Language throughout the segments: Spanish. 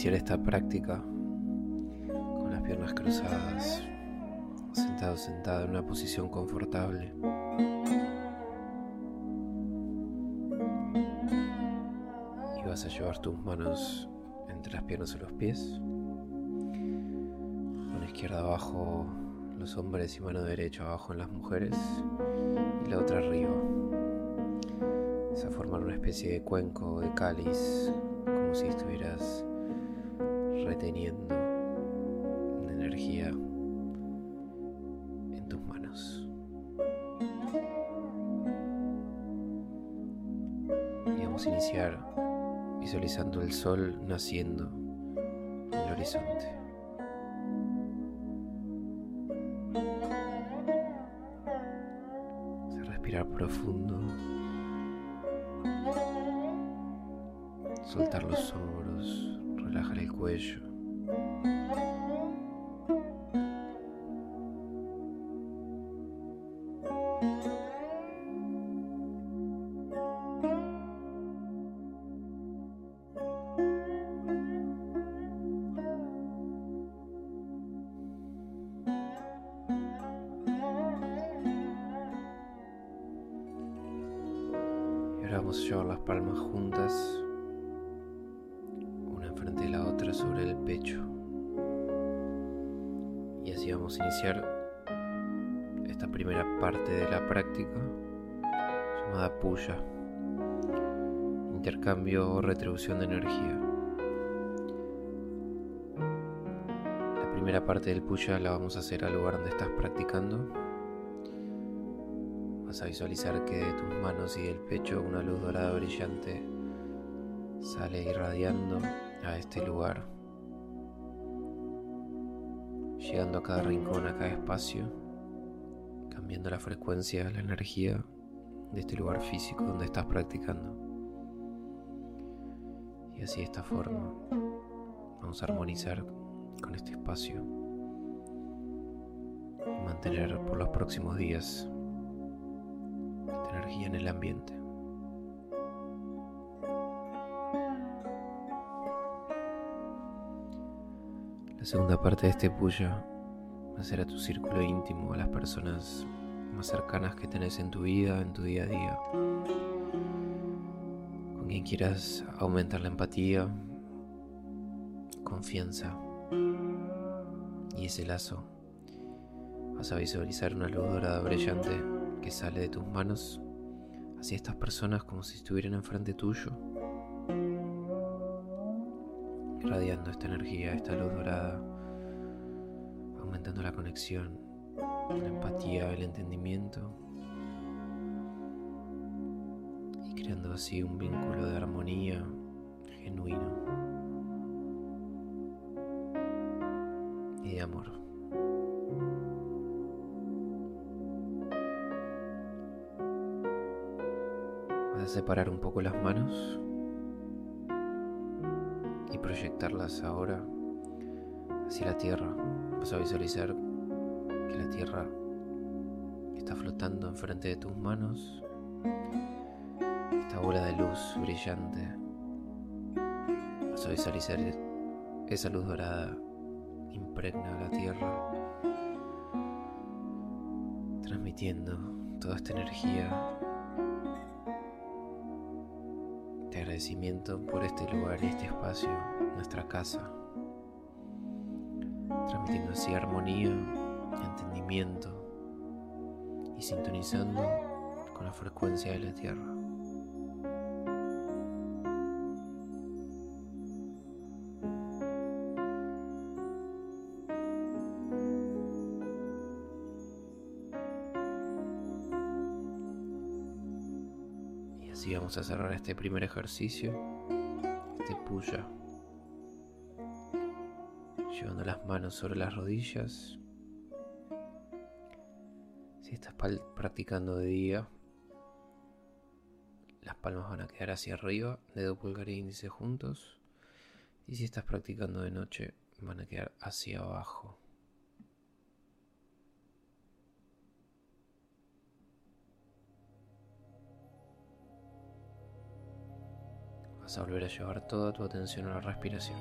Iniciar esta práctica con las piernas cruzadas, sentado sentada en una posición confortable. Y vas a llevar tus manos entre las piernas y los pies. Mano izquierda abajo los hombres y mano derecha abajo en las mujeres y la otra arriba. Vas a formar una especie de cuenco, de cáliz, como si estuvieras reteniendo una energía en tus manos. Y vamos a iniciar visualizando el sol naciendo en el horizonte. Respirar profundo. Soltar los hombros, relajar el cuello. Y ahora vamos a llevar las palmas juntas, sobre el pecho. Y así vamos a iniciar esta primera parte de la práctica llamada puya, intercambio o retribución de energía. La primera parte del puya la vamos a hacer al lugar donde estás practicando. Vas a visualizar que de tus manos y del pecho una luz dorada brillante sale irradiando a este lugar, llegando a cada rincón, a cada espacio, cambiando la frecuencia, la energía de este lugar físico donde estás practicando. Y así de esta forma vamos a armonizar con este espacio y mantener por los próximos días esta energía en el ambiente. La segunda parte de este puya va a ser a tu círculo íntimo, a las personas más cercanas que tenés en tu vida, en tu día a día. Con quien quieras aumentar la empatía, confianza y ese lazo. Vas a visualizar una luz dorada brillante que sale de tus manos hacia estas personas como si estuvieran enfrente tuyo, irradiando esta energía, esta luz dorada, aumentando la conexión, la empatía, el entendimiento y creando así un vínculo de armonía genuino y de amor. Vas a separar un poco las manos proyectarlas ahora hacia la tierra. Vas a visualizar que la tierra está flotando enfrente de tus manos. Esta bola de luz brillante. Vas a visualizar esa luz dorada impregna la tierra, transmitiendo toda esta energía agradecimiento por este lugar y este espacio, nuestra casa, transmitiendo así armonía, entendimiento y sintonizando con la frecuencia de la tierra. Vamos a cerrar este primer ejercicio, este puya, llevando las manos sobre las rodillas. Si estás practicando de día, las palmas van a quedar hacia arriba, dedo pulgar e índice juntos. Y si estás practicando de noche, van a quedar hacia abajo. Vas a volver a llevar toda tu atención a la respiración.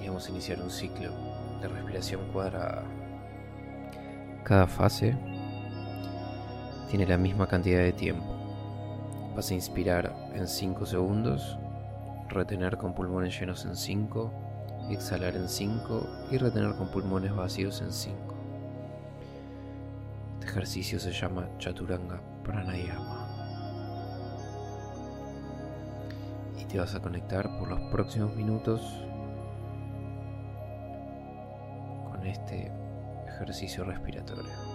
Y vamos a iniciar un ciclo de respiración cuadrada. Cada fase tiene la misma cantidad de tiempo. Vas a inspirar en 5 segundos, retener con pulmones llenos en 5 exhalar en 5 y retener con pulmones vacíos en 5. Este ejercicio se llama Chaturanga Pranayama. Y te vas a conectar por los próximos minutos con este ejercicio respiratorio.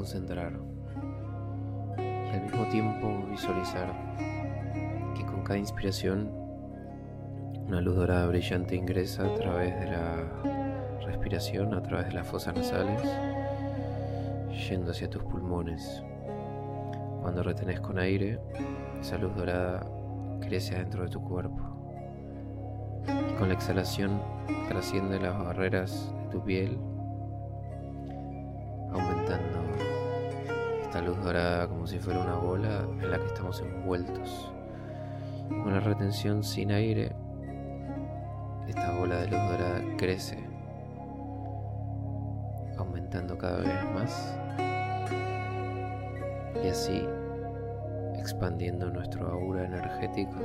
Concentrar y al mismo tiempo visualizar que con cada inspiración una luz dorada brillante ingresa a través de la respiración, a través de las fosas nasales, yendo hacia tus pulmones. Cuando retenés con aire, esa luz dorada crece adentro de tu cuerpo. Y con la exhalación trasciende las barreras de tu piel, aumentando esta luz dorada como si fuera una bola en la que estamos envueltos. Con retención sin aire, esta bola de luz dorada crece, aumentando cada vez más y así expandiendo nuestro aura energético,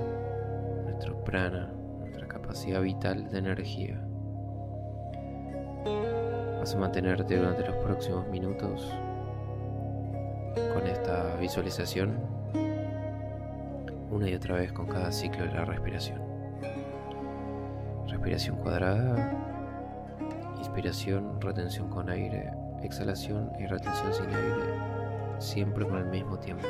nuestro prana, nuestra capacidad vital de energía. Vas a mantenerte durante los próximos minutos con esta visualización una y otra vez con cada ciclo de la respiración. Respiración cuadrada, inspiración, retención con aire, exhalación y retención sin aire, siempre con el mismo tiempo.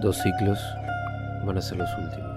Dos ciclos van a ser los últimos.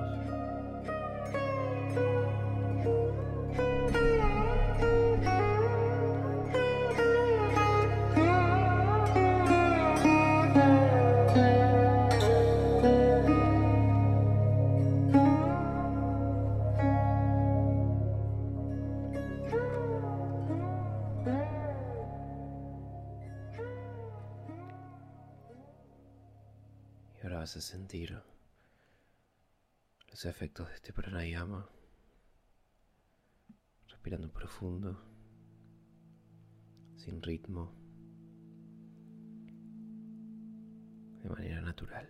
De manera natural.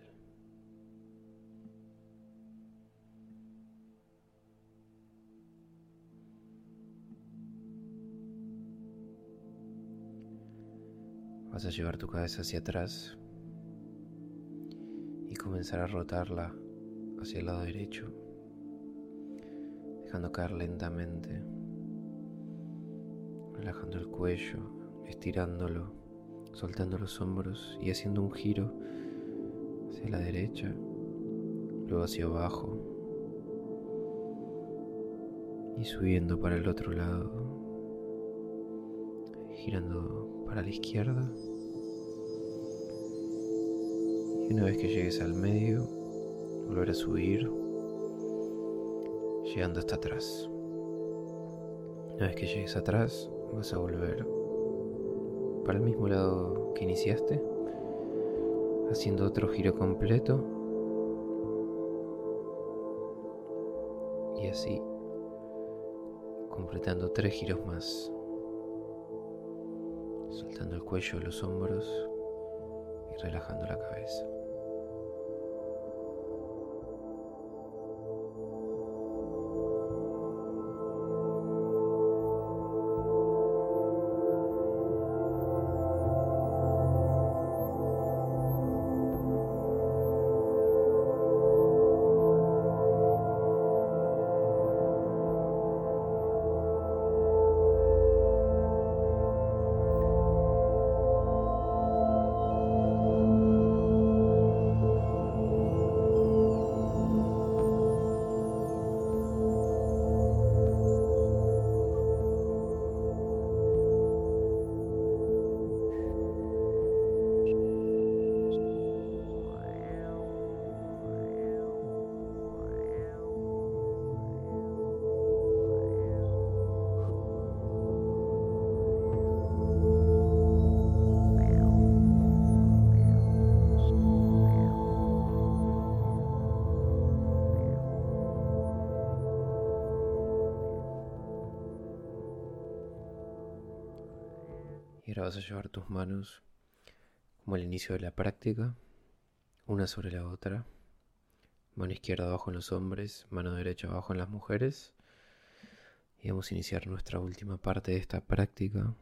Vas a llevar tu cabeza hacia atrás y comenzar a rotarla hacia el lado derecho, dejando caer lentamente, relajando el cuello, estirándolo, soltando los hombros y haciendo un giro hacia la derecha, luego hacia abajo y subiendo para el otro lado, girando para la izquierda una vez que llegues al medio, volver a subir, llegando hasta atrás. Una vez que llegues atrás, vas a volver para el mismo lado que iniciaste, haciendo otro giro completo. Y así, completando tres giros más. Soltando el cuello, los hombros y relajando la cabeza. Y ahora vas a llevar tus manos como al inicio de la práctica, una sobre la otra. Mano izquierda abajo en los hombres, mano derecha abajo en las mujeres. Y vamos a iniciar nuestra última parte de esta práctica.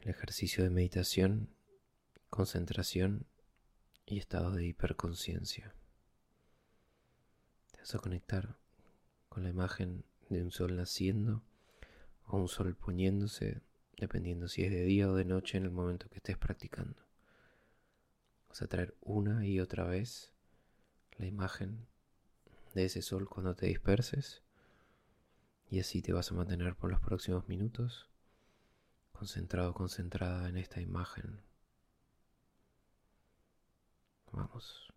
El ejercicio de meditación, concentración y estado de hiperconciencia. Te vas a conectar con la imagen de un sol naciendo o un sol poniéndose dependiendo si es de día o de noche en el momento que estés practicando. Vas a traer una y otra vez la imagen de ese sol cuando te disperses y así te vas a mantener por los próximos minutos concentrado, concentrada en esta imagen. Vamos.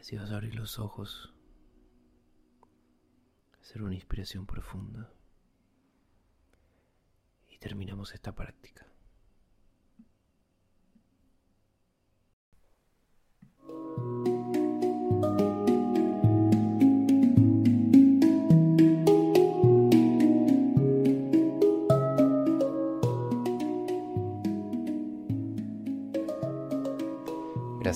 Así vas a abrir los ojos, hacer una inspiración profunda. Y terminamos esta práctica.